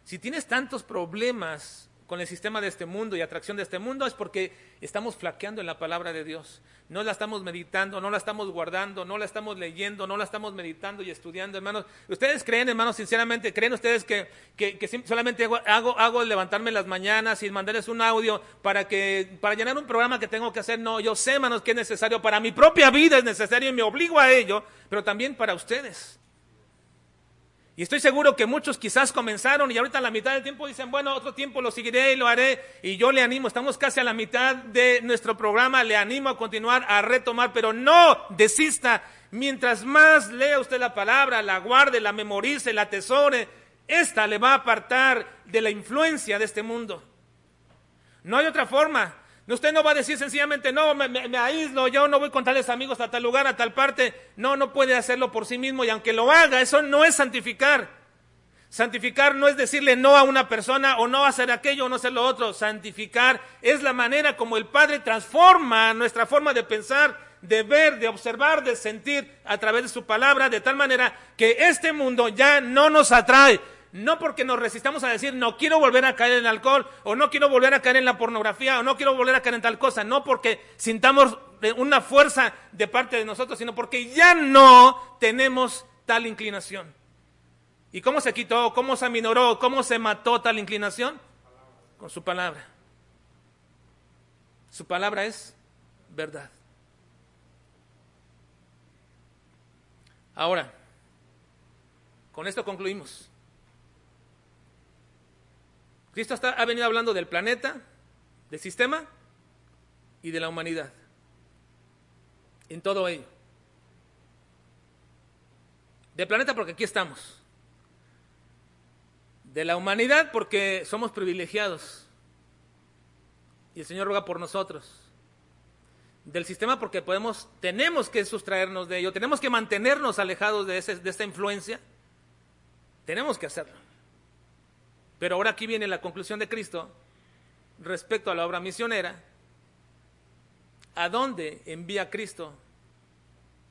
Si tienes tantos problemas con el sistema de este mundo y atracción de este mundo es porque estamos flaqueando en la palabra de Dios. No la estamos meditando, no la estamos guardando, no la estamos leyendo, no la estamos meditando y estudiando, hermanos. ¿Ustedes creen, hermanos, sinceramente, creen ustedes que, que, solamente hago, hago, levantarme las mañanas y mandarles un audio para, que, para llenar un programa que tengo que hacer? No, yo sé, hermanos, que es necesario. Para mi propia vida es necesario y me obligo a ello, pero también para ustedes. Y estoy seguro que muchos quizás comenzaron y ahorita a la mitad del tiempo dicen, bueno, otro tiempo lo seguiré y lo haré. Y yo le animo, estamos casi a la mitad de nuestro programa, le animo a continuar, a retomar, pero no desista. Mientras más lea usted la palabra, la guarde, la memorice, la atesore, esta le va a apartar de la influencia de este mundo. No hay otra forma. Usted no va a decir sencillamente, no, me, aíslo, yo no voy con tales amigos a tal lugar, a tal parte. No, no puede hacerlo por sí mismo y aunque lo haga, eso no es santificar. Santificar no es decirle no a una persona o no hacer aquello o no hacer lo otro. Santificar es la manera como el Padre transforma nuestra forma de pensar, de ver, de observar, de sentir a través de su palabra, de tal manera que este mundo ya no nos atrae, no porque nos resistamos a decir no quiero volver a caer en el alcohol o no quiero volver a caer en la pornografía o no quiero volver a caer en tal cosa, no porque sintamos una fuerza de parte de nosotros, sino porque ya no tenemos tal inclinación. ¿Y cómo se quitó? ¿Cómo se aminoró? ¿Cómo se mató tal inclinación? Con su palabra. Su palabra es verdad. Ahora, con esto concluimos. Cristo ha venido hablando del planeta, del sistema y de la humanidad. En todo ello. Del planeta porque aquí estamos. De la humanidad porque somos privilegiados. Y el Señor ruega por nosotros. Del sistema porque podemos, tenemos que sustraernos de ello, tenemos que mantenernos alejados de, de esta influencia. Tenemos que hacerlo. Pero ahora aquí viene la conclusión de Cristo respecto a la obra misionera. ¿A dónde envía Cristo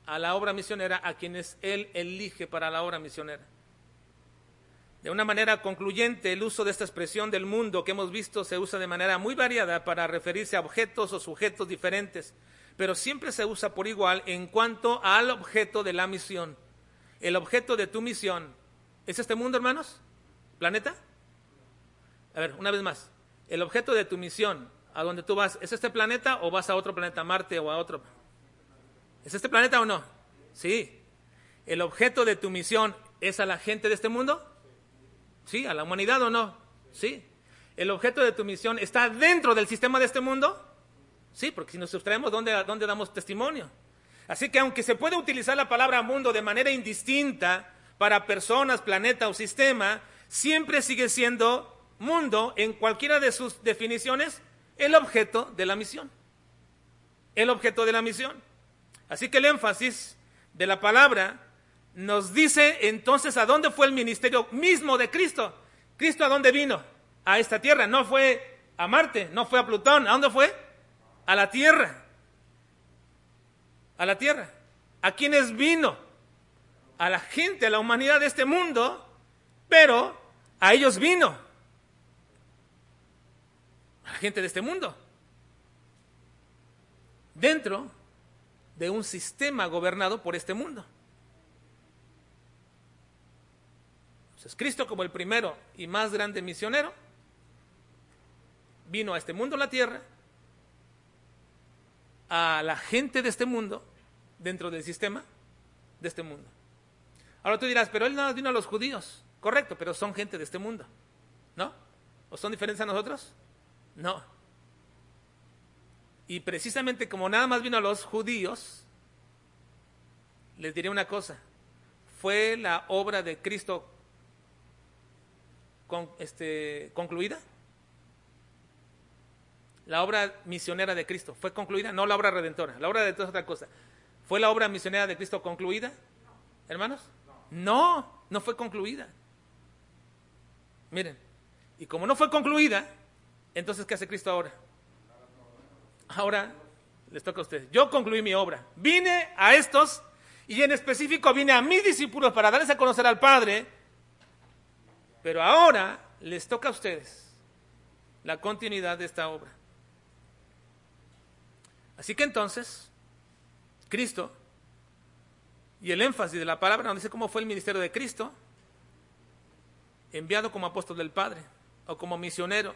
a la obra misionera a quienes Él elige para la obra misionera? De una manera concluyente, el uso de esta expresión del mundo que hemos visto se usa de manera muy variada para referirse a objetos o sujetos diferentes, pero siempre se usa por igual en cuanto al objeto de la misión. El objeto de tu misión es este mundo, hermanos, planeta. A ver, una vez más, el objeto de tu misión, a donde tú vas, ¿es este planeta o vas a otro planeta, Marte o a otro? ¿Es este planeta o no? Sí. ¿El objeto de tu misión es a la gente de este mundo? ¿Sí? ¿A la humanidad o no? Sí. ¿El objeto de tu misión está dentro del sistema de este mundo? Sí, porque si nos sustraemos, ¿dónde, dónde damos testimonio? Así que aunque se puede utilizar la palabra mundo de manera indistinta para personas, planeta o sistema, siempre sigue siendo mundo en cualquiera de sus definiciones el objeto de la misión. El objeto de la misión. Así que el énfasis de la palabra nos dice entonces a dónde fue el ministerio mismo de Cristo. Cristo a dónde vino? A esta tierra. No fue a Marte, no fue a Plutón. ¿A dónde fue? A la tierra. A la tierra. ¿A quiénes vino? A la gente, a la humanidad de este mundo, pero a ellos vino. Gente de este mundo. Dentro de un sistema gobernado por este mundo. Entonces, Cristo como el primero y más grande misionero vino a este mundo, la tierra, a la gente de este mundo, dentro del sistema de este mundo. Ahora tú dirás, pero él no vino a los judíos. Correcto, pero son gente de este mundo. ¿No? ¿O son diferentes a nosotros? No. Y precisamente como nada más vino a los judíos, les diré una cosa. Fue la obra de Cristo este, concluida? La obra misionera de Cristo fue concluida, no la obra redentora. La obra redentora es otra cosa. ¿Fue la obra misionera de Cristo concluida, hermanos? No, no fue concluida. Miren, y como no fue concluida, entonces ¿qué hace Cristo ahora? Ahora les toca a ustedes. Yo concluí mi obra. Vine a estos y en específico vine a mis discípulos para darles a conocer al Padre pero ahora les toca a ustedes la continuidad de esta obra. Así que entonces, Cristo, y el énfasis de la palabra, donde dice cómo fue el ministerio de Cristo, enviado como apóstol del Padre o como misionero.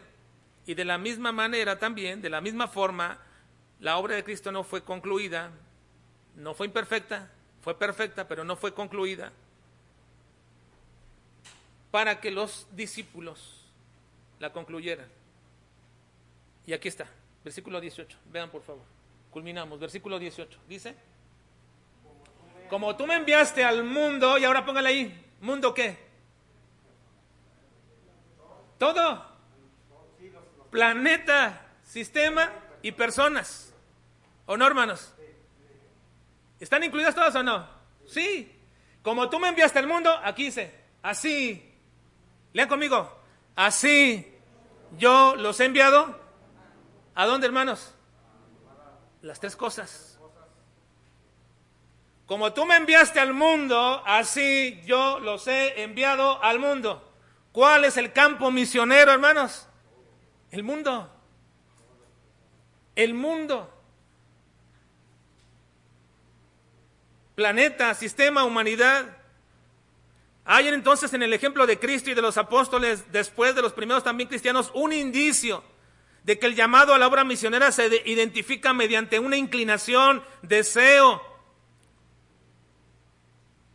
Y de la misma manera también, de la misma forma, la obra de Cristo no fue concluida, no fue imperfecta, fue perfecta, pero no fue concluida para que los discípulos la concluyeran. Y aquí está, versículo 18. Vean por favor. Culminamos, versículo 18. Dice, como tú me enviaste al mundo, y ahora póngale ahí, ¿mundo qué? Todo. Planeta, sistema y personas. ¿O no, hermanos? ¿Están incluidas todas o no? Sí. Como tú me enviaste al mundo, aquí dice, así Lean conmigo. Así yo los he enviado. ¿A dónde, hermanos? Las tres cosas. Como tú me enviaste al mundo, así yo los he enviado al mundo. ¿Cuál es el campo misionero, hermanos? El mundo. El mundo. Planeta, sistema, humanidad. Hay entonces en el ejemplo de Cristo y de los apóstoles, después de los primeros también cristianos, un indicio de que el llamado a la obra misionera se identifica mediante una inclinación, deseo,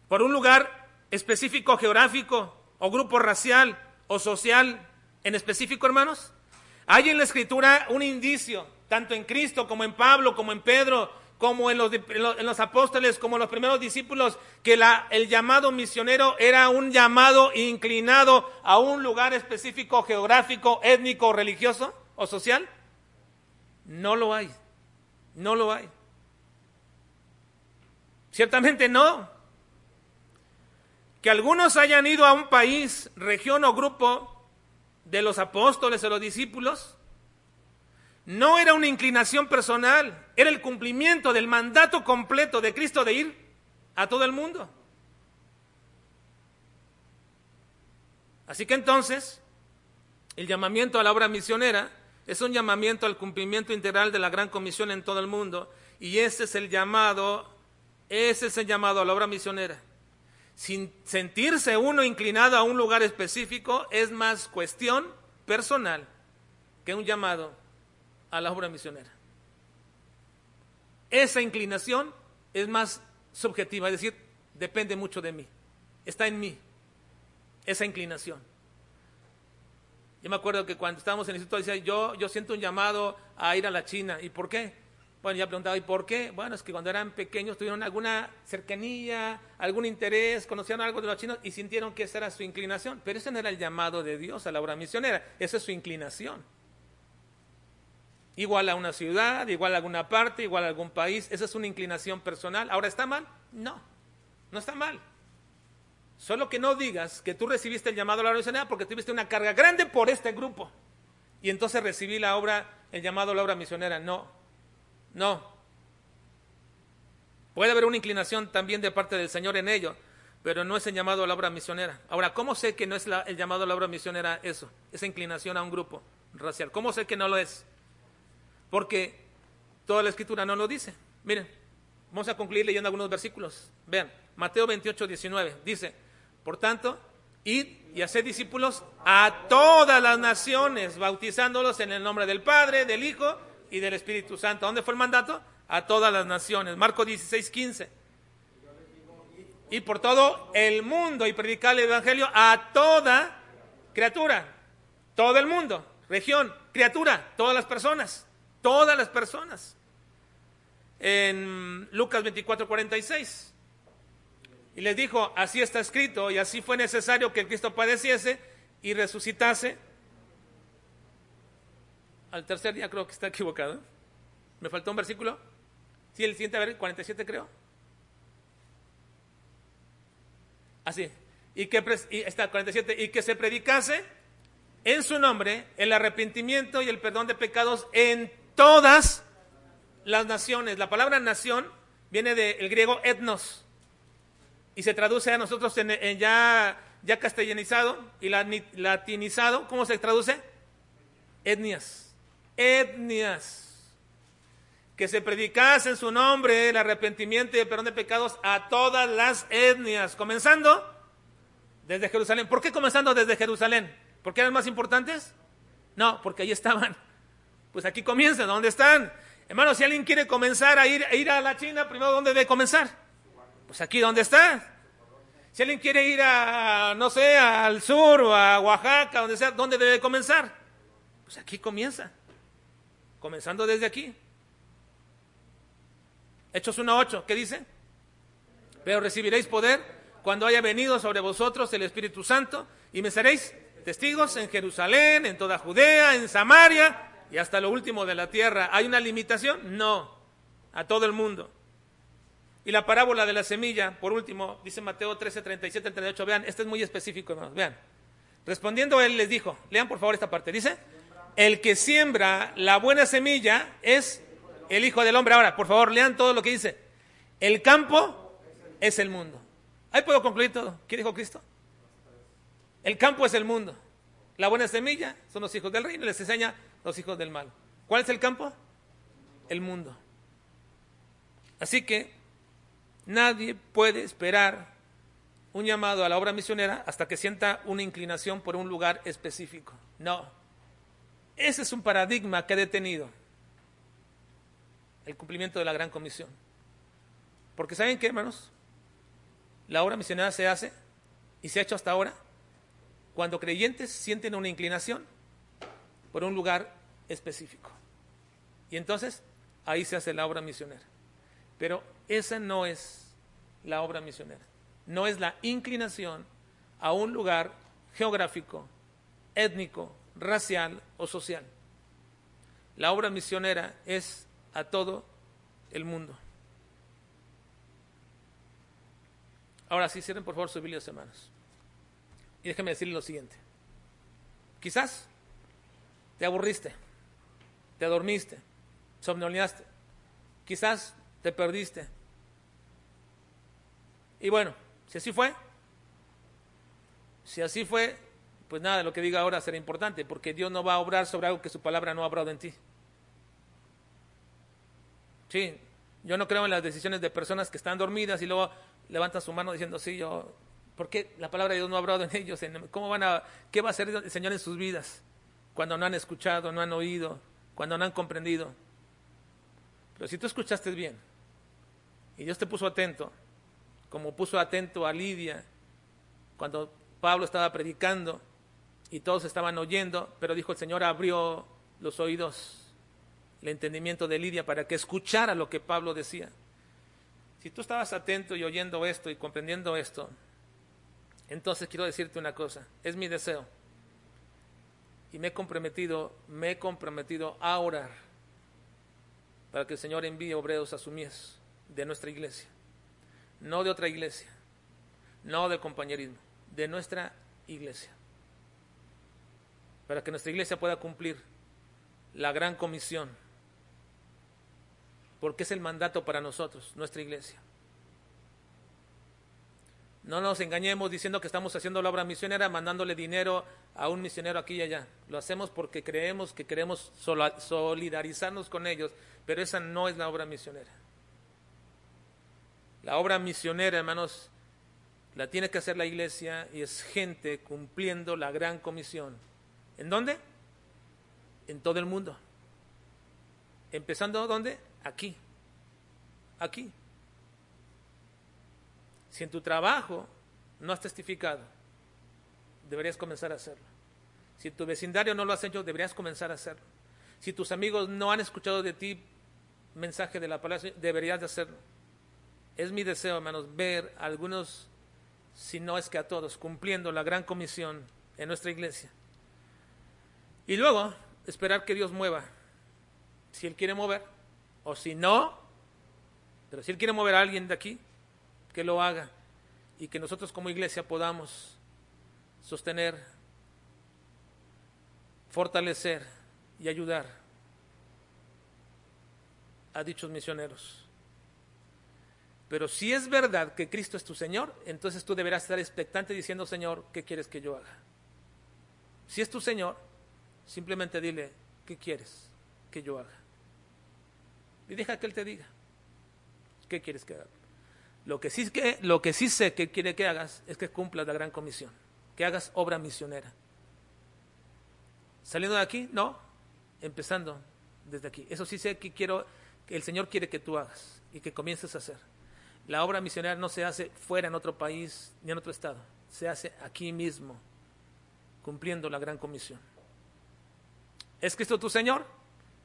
por un lugar específico geográfico o grupo racial o social en específico, hermanos? Hay en la escritura un indicio, tanto en Cristo como en Pablo, como en Pedro, como en los, apóstoles, como en los primeros discípulos, que el llamado misionero era un llamado inclinado a un lugar específico, geográfico, étnico, religioso o social? No lo hay, no lo hay. Ciertamente no. Que algunos hayan ido a un país, región o grupo de los apóstoles o los discípulos, no era una inclinación personal, era el cumplimiento del mandato completo de Cristo de ir a todo el mundo. Así que entonces, el llamamiento a la obra misionera es un llamamiento al cumplimiento integral de la gran comisión en todo el mundo y ese es el llamado, ese es el llamado a la obra misionera. Sin sentirse uno inclinado a un lugar específico es más cuestión personal que un llamado a la obra misionera. Esa inclinación es más subjetiva, es decir, depende mucho de mí, está en mí, esa inclinación. Yo me acuerdo que cuando estábamos en el instituto decía, yo, yo siento un llamado a ir a la China. ¿Y por qué? Bueno, ya preguntaba, ¿y por qué? Bueno, es que cuando eran pequeños tuvieron alguna cercanía, algún interés, conocían algo de los chinos y sintieron que esa era su inclinación. Pero ese no era el llamado de Dios a la obra misionera, esa es su inclinación igual a una ciudad, igual a alguna parte, igual a algún país. Esa es una inclinación personal. ¿Ahora está mal? No, no está mal. Solo que no digas que tú recibiste el llamado a la obra misionera porque tuviste una carga grande por este grupo. Y entonces recibí la obra, el llamado a la obra misionera. No, no. Puede haber una inclinación también de parte del Señor en ello, pero no es el llamado a la obra misionera. Ahora, ¿cómo sé que no es el llamado a la obra misionera eso? Esa inclinación a un grupo racial. ¿Cómo sé que no lo es? Porque toda la escritura no lo dice. Miren, vamos a concluir leyendo algunos versículos. Vean, Mateo 28, 19 dice, por tanto, id y haced discípulos a todas las naciones, bautizándolos en el nombre del Padre, del Hijo y del Espíritu Santo. ¿Dónde fue el mandato? A todas las naciones. Marco 16, 15. Y por todo el mundo y predicar el Evangelio a toda criatura, todo el mundo, región, criatura, todas las personas. Todas las personas. En Lucas 24, 46. Y les dijo, así está escrito y así fue necesario que Cristo padeciese y resucitase. Al tercer día creo que está equivocado. ¿Me faltó un versículo? Sí, el siguiente, a ver, 47 creo. Así. Y que, está 47, y que se predicase en su nombre el arrepentimiento y el perdón de pecados en todas las naciones. La palabra nación viene del griego etnos y se traduce a nosotros en, ya, ya castellanizado y latinizado. ¿Cómo se traduce? Etnias. Etnias. Que se predicase en su nombre el arrepentimiento y el perdón de pecados a todas las etnias, comenzando desde Jerusalén. ¿Por qué comenzando desde Jerusalén? ¿Por qué eran más importantes? No, porque ahí estaban pues aquí comienza, ¿dónde están? Hermano, si alguien quiere comenzar a ir, a ir a la China, primero, ¿dónde debe comenzar? Pues aquí, ¿dónde está? Si alguien quiere ir a, no sé, al sur o a Oaxaca, donde sea, ¿dónde debe comenzar? Pues aquí comienza. Comenzando desde aquí. Hechos 1.8, ¿qué dice? Pero recibiréis poder cuando haya venido sobre vosotros el Espíritu Santo y me seréis testigos en Jerusalén, en toda Judea, en Samaria y hasta lo último de la tierra. ¿Hay una limitación? No, a todo el mundo. Y la parábola de la semilla, por último, dice Mateo 13, 37, 38. Vean, este es muy específico, hermanos. Vean. Respondiendo él les dijo, lean por favor esta parte. Dice, el que siembra la buena semilla es el Hijo del Hombre. Ahora, por favor, lean todo lo que dice. El campo es el mundo. Ahí puedo concluir todo. ¿Qué dijo Cristo? El campo es el mundo. La buena semilla son los hijos del reino. Les enseña los hijos del mal. ¿Cuál es el campo? El mundo. Así que nadie puede esperar un llamado a la obra misionera hasta que sienta una inclinación por un lugar específico. No. Ese es un paradigma que ha detenido el cumplimiento de la gran comisión. Porque ¿saben qué, hermanos? La obra misionera se hace y se ha hecho hasta ahora cuando creyentes sienten una inclinación por un lugar específico. Y entonces ahí se hace la obra misionera. Pero esa no es la obra misionera. No es la inclinación a un lugar geográfico, étnico, racial o social. La obra misionera es a todo el mundo. Ahora sí, cierren por favor sus Biblias, hermanos. Y déjenme decirles lo siguiente. Quizás te aburriste, te dormiste, somnoleaste, quizás te perdiste. Y bueno, si así fue, si así fue, pues nada, lo que diga ahora será importante, porque Dios no va a obrar sobre algo que su palabra no ha obrado en ti. Sí, yo no creo en las decisiones de personas que están dormidas y luego levantan su mano diciendo, sí, yo, ¿por qué la palabra de Dios no ha obrado en ellos? ¿Cómo van a, qué va a hacer el Señor en sus vidas? Cuando no han escuchado, no han oído, cuando no han comprendido. Pero si tú escuchaste bien y Dios te puso atento, como puso atento a Lidia cuando Pablo estaba predicando y todos estaban oyendo, pero dijo el Señor abrió los oídos, el entendimiento de Lidia para que escuchara lo que Pablo decía. Si tú estabas atento y oyendo esto y comprendiendo esto, entonces quiero decirte una cosa, es mi deseo. Y me he comprometido, me he comprometido a orar para que el Señor envíe obreros a su mies de nuestra iglesia no de otra iglesia, no de compañerismo, de nuestra iglesia. Para que nuestra iglesia pueda cumplir la gran comisión, porque es el mandato para nosotros, nuestra iglesia. No nos engañemos diciendo que estamos haciendo la obra misionera, mandándole dinero a un misionero aquí y allá. Lo hacemos porque creemos que queremos solidarizarnos con ellos, pero esa no es la obra misionera. La obra misionera, hermanos, la tiene que hacer la iglesia y es gente cumpliendo la gran comisión. ¿En dónde? En todo el mundo. Empezando dónde? Aquí. Aquí. Si en tu trabajo no has testificado, deberías comenzar a hacerlo. Si en tu vecindario no lo has hecho, deberías comenzar a hacerlo. Si tus amigos no han escuchado de ti mensaje de la palabra, deberías de hacerlo. Es mi deseo, hermanos, ver a algunos, si no es que a todos, cumpliendo la gran comisión en nuestra iglesia. Y luego, esperar que Dios mueva. Si Él quiere mover, o si no, pero si Él quiere mover a alguien de aquí, que lo haga. Y que nosotros como iglesia podamos sostener, fortalecer y ayudar a dichos misioneros. Pero si es verdad que Cristo es tu Señor, entonces tú deberás estar expectante diciendo, Señor, ¿qué quieres que yo haga? Si es tu Señor, simplemente dile, ¿qué quieres que yo haga? Y deja que Él te diga, ¿qué quieres que haga? Lo que sí, que, lo que sí sé que quiere que hagas es que cumplas la gran comisión, que hagas obra misionera. Saliendo de aquí, no, empezando desde aquí. Eso sí sé que quiero, que el Señor quiere que tú hagas y que comiences a hacer. La obra misionera no se hace fuera en otro país ni en otro estado, se hace aquí mismo, cumpliendo la gran comisión. ¿Es Cristo tu Señor?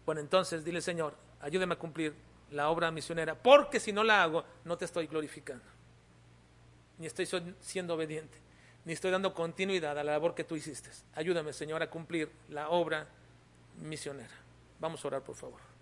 Bueno, entonces dile, Señor, ayúdame a cumplir la obra misionera, porque si no la hago, no te estoy glorificando, ni estoy siendo obediente, ni estoy dando continuidad a la labor que tú hiciste. Ayúdame, Señor, a cumplir la obra misionera. Vamos a orar, por favor.